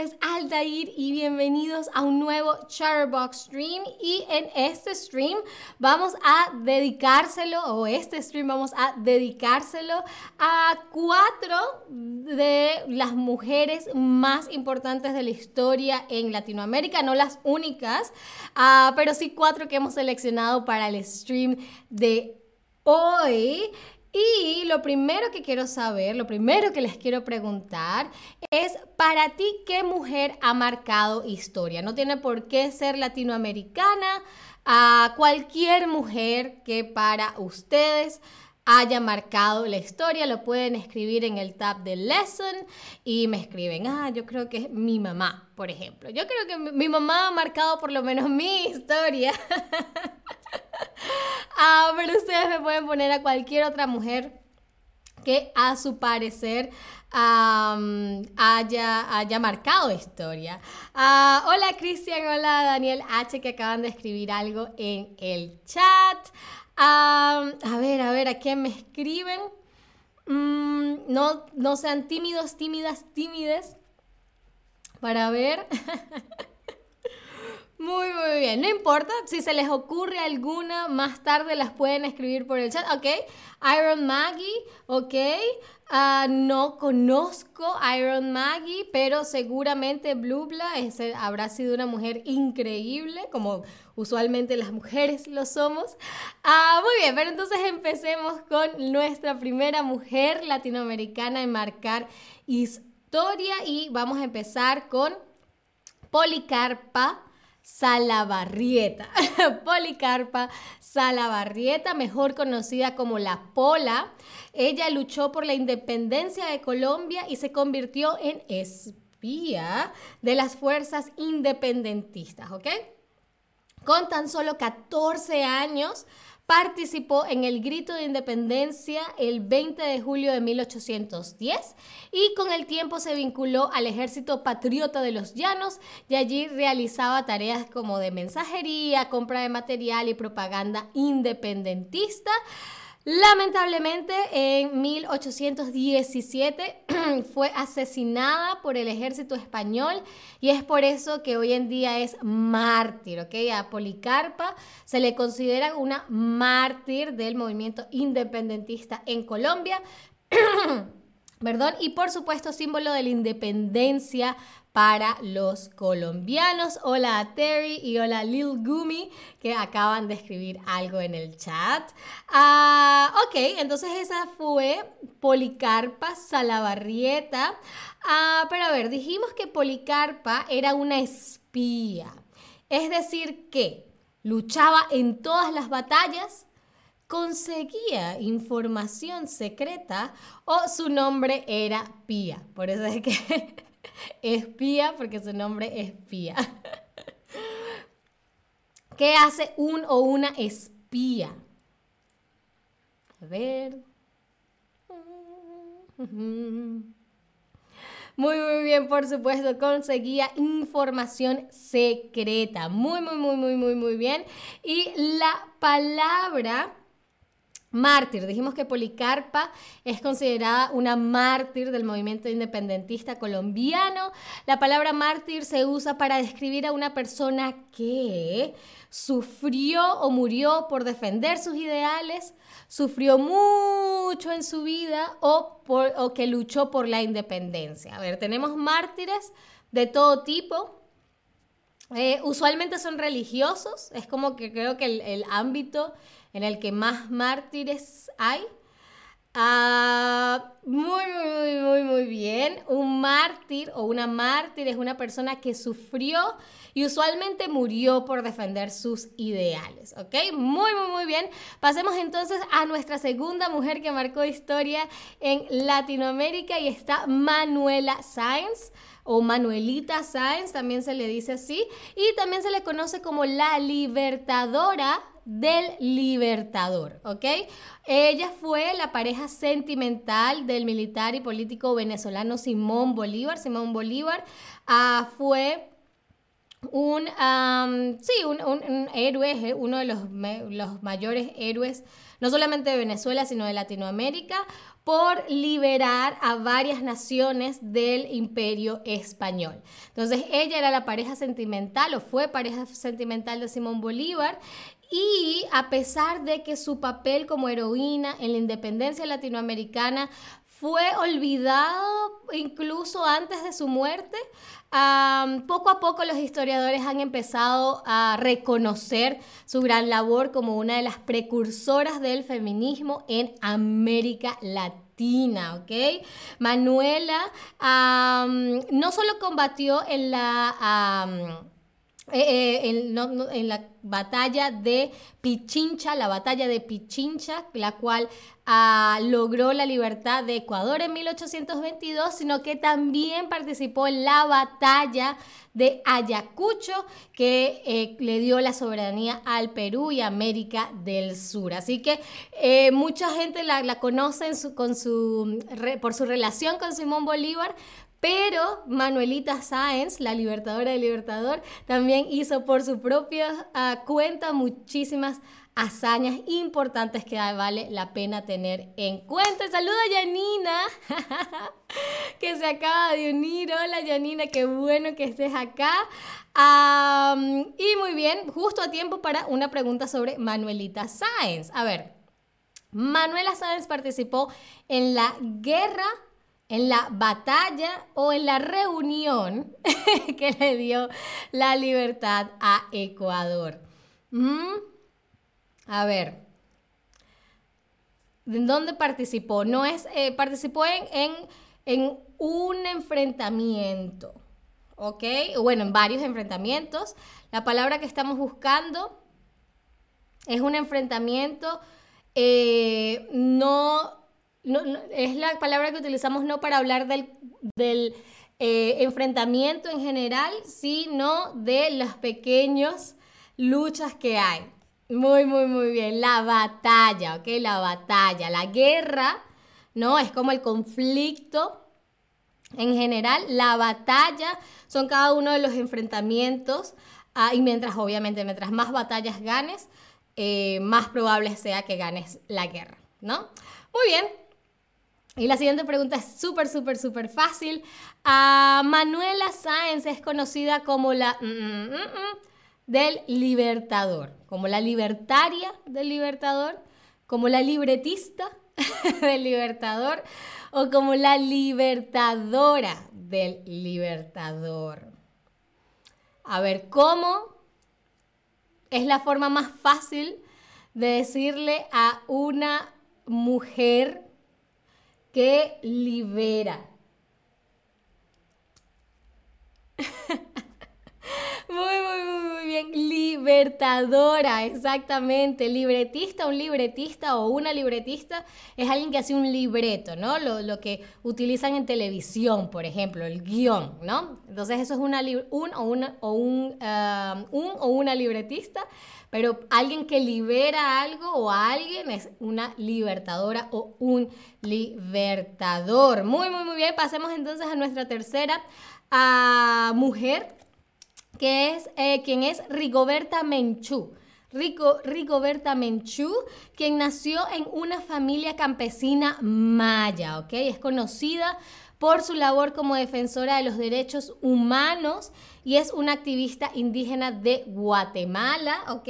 es Altair y bienvenidos a un nuevo Chatterbox Stream. Y en este stream vamos a dedicárselo, o este stream vamos a dedicárselo a cuatro de las mujeres más importantes de la historia en Latinoamérica, no las únicas, uh, pero sí cuatro que hemos seleccionado para el stream de hoy. Y lo primero que quiero saber, lo primero que les quiero preguntar es, para ti, ¿qué mujer ha marcado historia? No tiene por qué ser latinoamericana, a cualquier mujer que para ustedes haya marcado la historia, lo pueden escribir en el tab de lesson y me escriben, ah, yo creo que es mi mamá, por ejemplo. Yo creo que mi mamá ha marcado por lo menos mi historia. ah, pero ustedes me pueden poner a cualquier otra mujer que a su parecer haya, haya marcado historia. Ah, hola Cristian, hola Daniel H que acaban de escribir algo en el chat. A ver, a ver, ¿a quién me escriben? Mm, no, no sean tímidos, tímidas, tímides. Para ver. Muy, muy bien. No importa, si se les ocurre alguna, más tarde las pueden escribir por el chat. Ok, Iron Maggie, ok. Uh, no conozco Iron Maggie, pero seguramente Blubla ese, habrá sido una mujer increíble, como usualmente las mujeres lo somos. Uh, muy bien, pero entonces empecemos con nuestra primera mujer latinoamericana en marcar historia y vamos a empezar con Policarpa. Salabarrieta. Policarpa Salabarrieta, mejor conocida como la Pola. Ella luchó por la independencia de Colombia y se convirtió en espía de las fuerzas independentistas, ¿ok? Con tan solo 14 años, participó en el grito de independencia el 20 de julio de 1810 y con el tiempo se vinculó al ejército patriota de los llanos y allí realizaba tareas como de mensajería, compra de material y propaganda independentista. Lamentablemente, en 1817 fue asesinada por el ejército español y es por eso que hoy en día es mártir, ¿ok? A Policarpa se le considera una mártir del movimiento independentista en Colombia. Perdón, y por supuesto símbolo de la independencia para los colombianos. Hola a Terry y hola Lil Gumi que acaban de escribir algo en el chat. Ah, ok, entonces esa fue Policarpa Salabarrieta. Ah, pero a ver, dijimos que Policarpa era una espía. Es decir, que luchaba en todas las batallas, conseguía información secreta o su nombre era Pía. Por eso es que espía porque su nombre es espía. ¿Qué hace un o una espía? A ver. Muy, muy bien, por supuesto, conseguía información secreta. Muy, muy, muy, muy, muy, muy bien. Y la palabra Mártir, dijimos que Policarpa es considerada una mártir del movimiento independentista colombiano. La palabra mártir se usa para describir a una persona que sufrió o murió por defender sus ideales, sufrió mucho en su vida o, que luchó por la independencia. A ver, tenemos mártires de todo tipo. Eh, usualmente son religiosos, es como que creo que el ámbito en el que más mártires hay. Ah, muy, muy, muy, muy bien. Un mártir o una mártir es una persona que sufrió y usualmente murió por defender sus ideales. ¿Ok? Muy, muy, muy bien. Pasemos entonces a nuestra segunda mujer que marcó historia en Latinoamérica y está Manuela Sáenz o Manuelita Sáenz, también se le dice así, y también se le conoce como la libertadora del Libertador, ¿ok? Ella fue la pareja sentimental del militar y político venezolano Simón Bolívar. Simón Bolívar ah, fue un, sí, un, héroe, uno de los, los mayores héroes, no solamente de Venezuela, sino de Latinoamérica, por liberar a varias naciones del imperio español. Entonces ella era la pareja sentimental o fue pareja sentimental de Simón Bolívar y a pesar de que su papel como heroína en la independencia latinoamericana fue olvidado incluso antes de su muerte, poco a poco los historiadores han empezado a reconocer su gran labor como una de las precursoras del feminismo en América Latina. ¿ok? Manuela no solo combatió en la... eh, en, la batalla de Pichincha, la batalla de Pichincha, la cual ah, logró la libertad de Ecuador en 1822, sino que también participó en la batalla de Ayacucho, que eh, le dio la soberanía al Perú y América del Sur. Así que mucha gente la, conoce con su, por su relación con Simón Bolívar, pero Manuelita Sáenz, la libertadora del Libertador, también hizo por su propia ah, cuenta muchísimas hazañas importantes que vale la pena tener en cuenta. Saluda a que se acaba de unir. Hola Yanina, qué bueno que estés acá. y muy bien, justo a tiempo para una pregunta sobre Manuelita Sáenz. A ver, Manuela Sáenz participó en la guerra en la batalla o en la reunión que le dio la libertad a Ecuador. Mm. A ver, ¿en dónde participó? No es, eh, participó en, en, un enfrentamiento, ¿ok? Bueno, en varios enfrentamientos. La palabra que estamos buscando es un enfrentamiento eh, no es la palabra que utilizamos no para hablar del, eh, enfrentamiento en general, sino de las pequeñas luchas que hay. Muy, muy, muy bien. La batalla, ¿ok? La batalla. La guerra, ¿no? Es como el conflicto en general. La batalla son cada uno de los enfrentamientos. Ah, y mientras, obviamente, mientras más batallas ganes, eh, más probable sea que ganes la guerra, ¿no? Muy bien, y la siguiente pregunta es súper, súper, súper fácil. Ah, Manuela Sáenz es conocida como la mm, mm, mm, del libertador, como la libertaria del libertador, como la libretista del libertador o como la libertadora del libertador. A ver, ¿cómo es la forma más fácil de decirle a una mujer que libera. Muy, muy, muy, bien. Libertadora, exactamente. Libretista, un libretista o una libretista es alguien que hace un libreto, ¿no? Lo, que utilizan en televisión, por ejemplo, el guion, ¿no? Entonces eso es una, un, o, una, o un, ah, un o una libretista. Pero alguien que libera algo o alguien es una libertadora o un libertador. Muy, muy, muy bien. Pasemos entonces a nuestra tercera ah, mujer, que es eh, quien es Rigoberta Menchú. Rigoberta Menchú, quien nació en una familia campesina maya, ¿ok? Es conocida por su labor como defensora de los derechos humanos y es una activista indígena de Guatemala, ¿ok?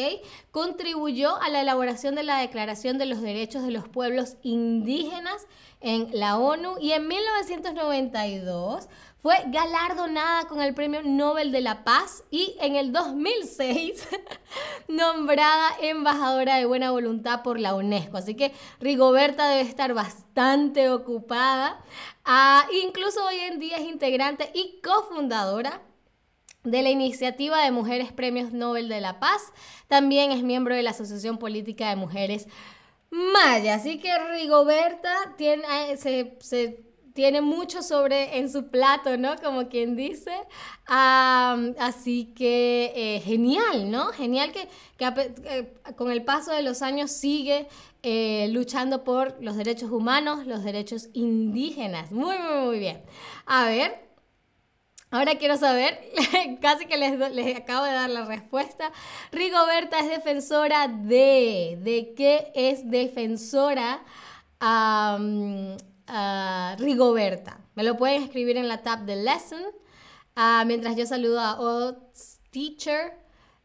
Contribuyó a la elaboración de la Declaración de los Derechos de los Pueblos Indígenas en la ONU y en 1992 fue galardonada con el Premio Nobel de la Paz y en el 2006 nombrada embajadora de buena voluntad por la UNESCO. Así que Rigoberta debe estar bastante ocupada. Ah, incluso hoy en día es integrante y cofundadora de la iniciativa de Mujeres Premios Nobel de la Paz. También es miembro de la Asociación Política de Mujeres Maya. Así que Rigoberta tiene, eh, mucho sobre en su plato, ¿no? Como quien dice. así que eh, genial, ¿no? Genial que, con el paso de los años sigue eh, luchando por los derechos humanos, los derechos indígenas. Muy, muy, muy bien. A ver, Ahora quiero saber, casi que les, acabo de dar la respuesta. Rigoberta es defensora de. ¿De qué es defensora Rigoberta? Me lo pueden escribir en la tab de lesson. Ah, mientras yo saludo a Ots Teacher,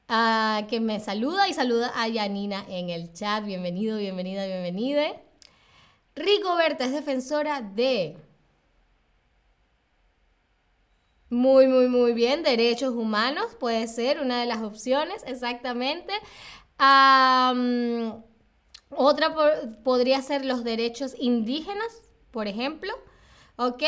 ah, que me saluda y saluda a Yanina en el chat. Bienvenido, bienvenida, bienvenida. Rigoberta es defensora de muy, muy, muy bien. Derechos humanos puede ser una de las opciones, exactamente. otra podría ser los derechos indígenas, por ejemplo. ¿Ok?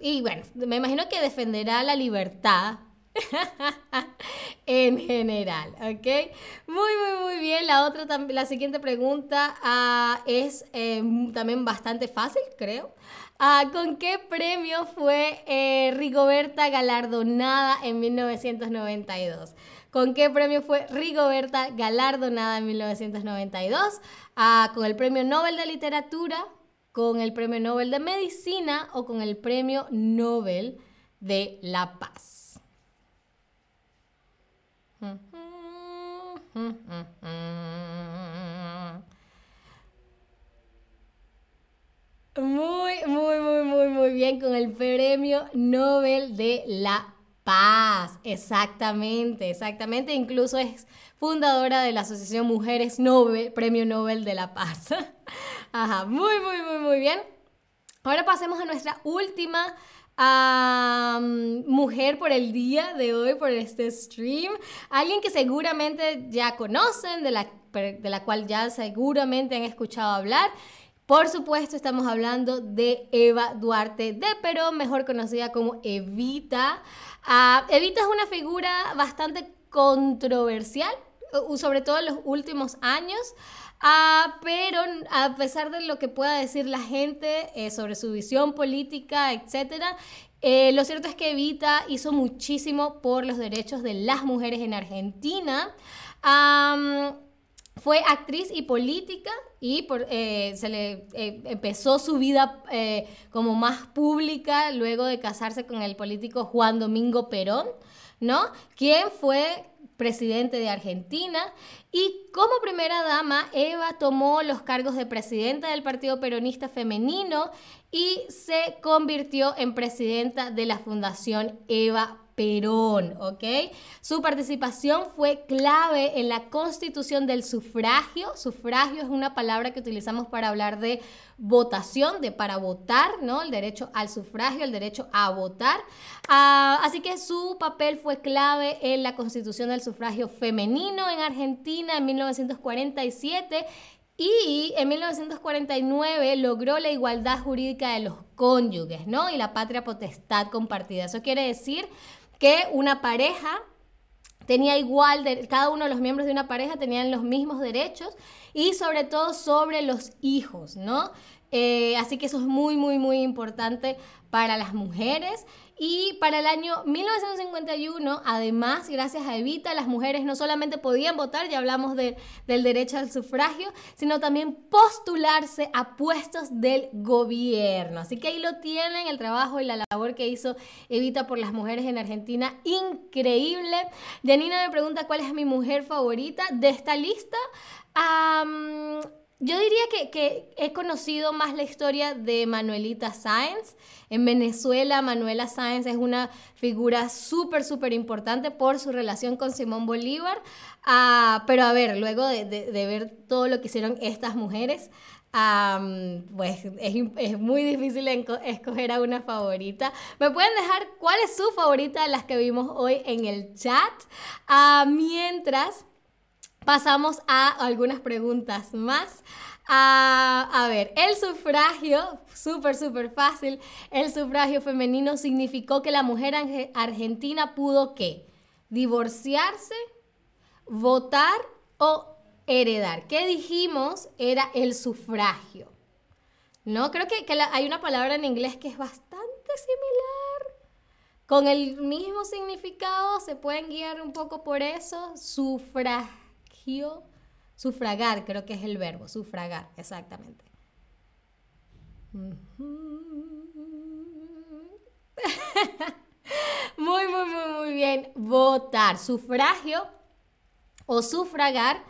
Y bueno, me imagino que defenderá la libertad en general, ¿ok? Muy, muy, muy bien. La otra, la siguiente pregunta ah, es em, también bastante fácil, creo. Ah, ¿Con qué premio fue eh, Rigoberta galardonada en 1992? ¿Con qué premio fue Rigoberta galardonada en 1992? Ah, ¿Con el Premio Nobel de Literatura? ¿Con el Premio Nobel de Medicina? ¿O con el Premio Nobel de la Paz? Muy, muy, muy, muy, muy bien con el Premio Nobel de la Paz. Exactamente, exactamente. Incluso es fundadora de la Asociación Mujeres Nobel, Premio Nobel de la Paz. Ajá, muy, muy, muy, muy bien. Ahora pasemos a nuestra última mujer por el día de hoy, por este stream. Alguien que seguramente ya conocen, de la, de la cual ya seguramente han escuchado hablar. Por supuesto, estamos hablando de Eva Duarte de Perón, mejor conocida como Evita. Ah, Evita es una figura bastante controversial, sobre todo en los últimos años. Ah, pero a pesar de lo que pueda decir la gente eh, sobre su visión política, etc., eh, lo cierto es que Evita hizo muchísimo por los derechos de las mujeres en Argentina. Fue actriz y política y eh, se le eh, empezó su vida eh, como más pública luego de casarse con el político Juan Domingo Perón, ¿no? Quien fue presidente de Argentina y como primera dama Eva tomó los cargos de presidenta del Partido Peronista Femenino y se convirtió en presidenta de la Fundación Eva Perón, ¿ok? Su participación fue clave en la constitución del sufragio. Sufragio es una palabra que utilizamos para hablar de votación, de para votar, ¿no? El derecho al sufragio, el derecho a votar. Ah, así que su papel fue clave en la constitución del sufragio femenino en Argentina en 1947 y en 1949 logró la igualdad jurídica de los cónyuges, ¿no? Y la patria potestad compartida. Eso quiere decir que una pareja tenía igual, de, cada uno de los miembros de una pareja tenían los mismos derechos y sobre todo sobre los hijos, ¿no? Eh, así que eso es muy, muy, muy importante para las mujeres. Y para el año 1951, además, gracias a Evita, las mujeres no solamente podían votar, ya hablamos del derecho al sufragio, sino también postularse a puestos del gobierno. Así que ahí lo tienen, el trabajo y la labor que hizo Evita por las mujeres en Argentina, increíble. Janina me pregunta cuál es mi mujer favorita de esta lista. Yo diría que, he conocido más la historia de Manuelita Sáenz. En Venezuela, Manuela Sáenz es una figura súper, súper importante por su relación con Simón Bolívar. Ah, pero a ver, luego de, ver todo lo que hicieron estas mujeres, pues es, muy difícil escoger a una favorita. ¿Me pueden dejar cuál es su favorita de las que vimos hoy en el chat? Ah, mientras pasamos a algunas preguntas más. A, ver, el sufragio, súper, súper fácil, el sufragio femenino significó que la mujer argentina pudo qué? Divorciarse, votar o heredar. ¿Qué dijimos? Era el sufragio. ¿No? Creo que, hay una palabra en inglés que es bastante similar. Con el mismo significado, se pueden guiar un poco por eso. Sufragio Sufragar, creo que es el verbo, sufragar, exactamente. Muy, muy, muy, muy bien. Votar. Sufragio o sufragar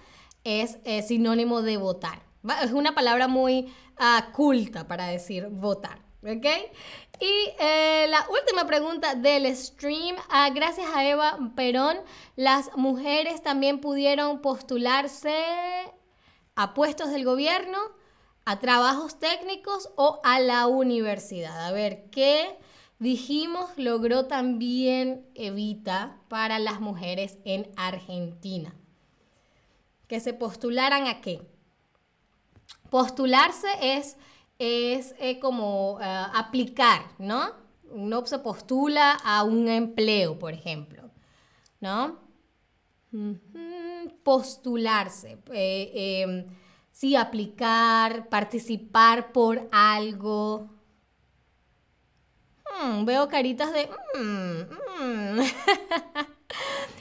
es, sinónimo de votar. Es una palabra muy ah, culta para decir votar. ¿Ok? Y eh, la última pregunta del stream. Ah, gracias a Eva Perón, las mujeres también pudieron postularse a puestos del gobierno, a trabajos técnicos o a la universidad. A ver, ¿qué dijimos logró también Evita para las mujeres en Argentina? Que se postularan a qué? Postularse es es eh, como eh, aplicar, ¿no? Uno se postula a un empleo, por ejemplo, ¿no? Postularse, eh, em, sí, aplicar, participar por algo. Hmm, veo caritas de... Mm, mm.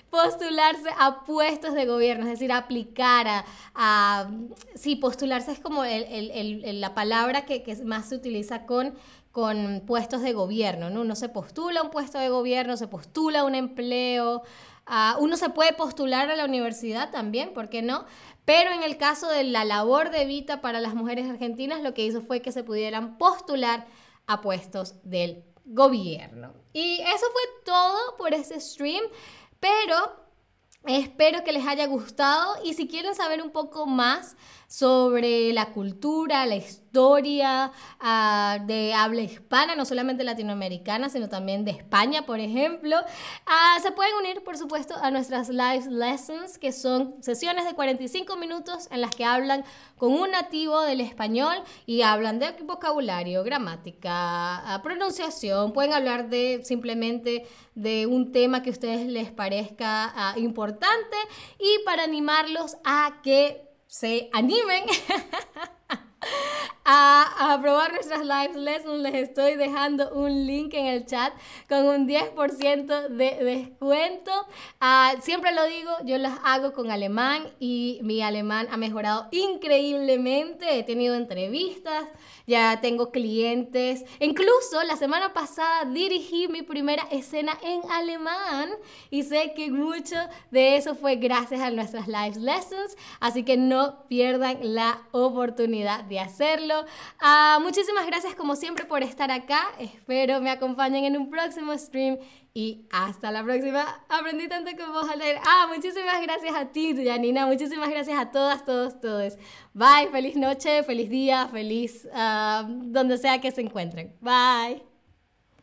postularse a puestos de gobierno, es decir, aplicar a, sí, postularse es como la palabra que, más se utiliza con, con puestos de gobierno, ¿no? Uno se postula a un puesto de gobierno, se postula a un empleo, uno se puede postular a la universidad también, ¿por qué no? Pero en el caso de la labor de Vita para las mujeres argentinas, lo que hizo fue que se pudieran postular a puestos del gobierno. Y eso fue todo por ese stream. Pero espero que les haya gustado y si quieren saber un poco más sobre la cultura, la historia ah, de habla hispana, no solamente latinoamericana, sino también de España, por ejemplo. Ah, se pueden unir, por supuesto, a nuestras live lessons, que son sesiones de 45 minutos en las que hablan con un nativo del español y hablan de vocabulario, gramática, ah, pronunciación, pueden hablar de simplemente de un tema que a ustedes les parezca importante y para animarlos a que se animen a, probar nuestras live lessons, les estoy dejando un link en el chat con un 10% de descuento. Ah, siempre lo digo, yo las hago con alemán y mi alemán ha mejorado increíblemente. He tenido entrevistas, ya tengo clientes. Incluso la semana pasada dirigí mi primera escena en alemán y sé que mucho de eso fue gracias a nuestras live lessons, así que no pierdan la oportunidad de hacerlo. Ah, muchísimas gracias como siempre por estar acá. Espero me acompañen en un próximo stream y hasta la próxima. Aprendí tanto con vos leer. Ah, muchísimas gracias a ti, Janina. Muchísimas gracias a todas, todos, todos. Bye, feliz noche, feliz día, feliz ah, donde sea que se encuentren. Bye.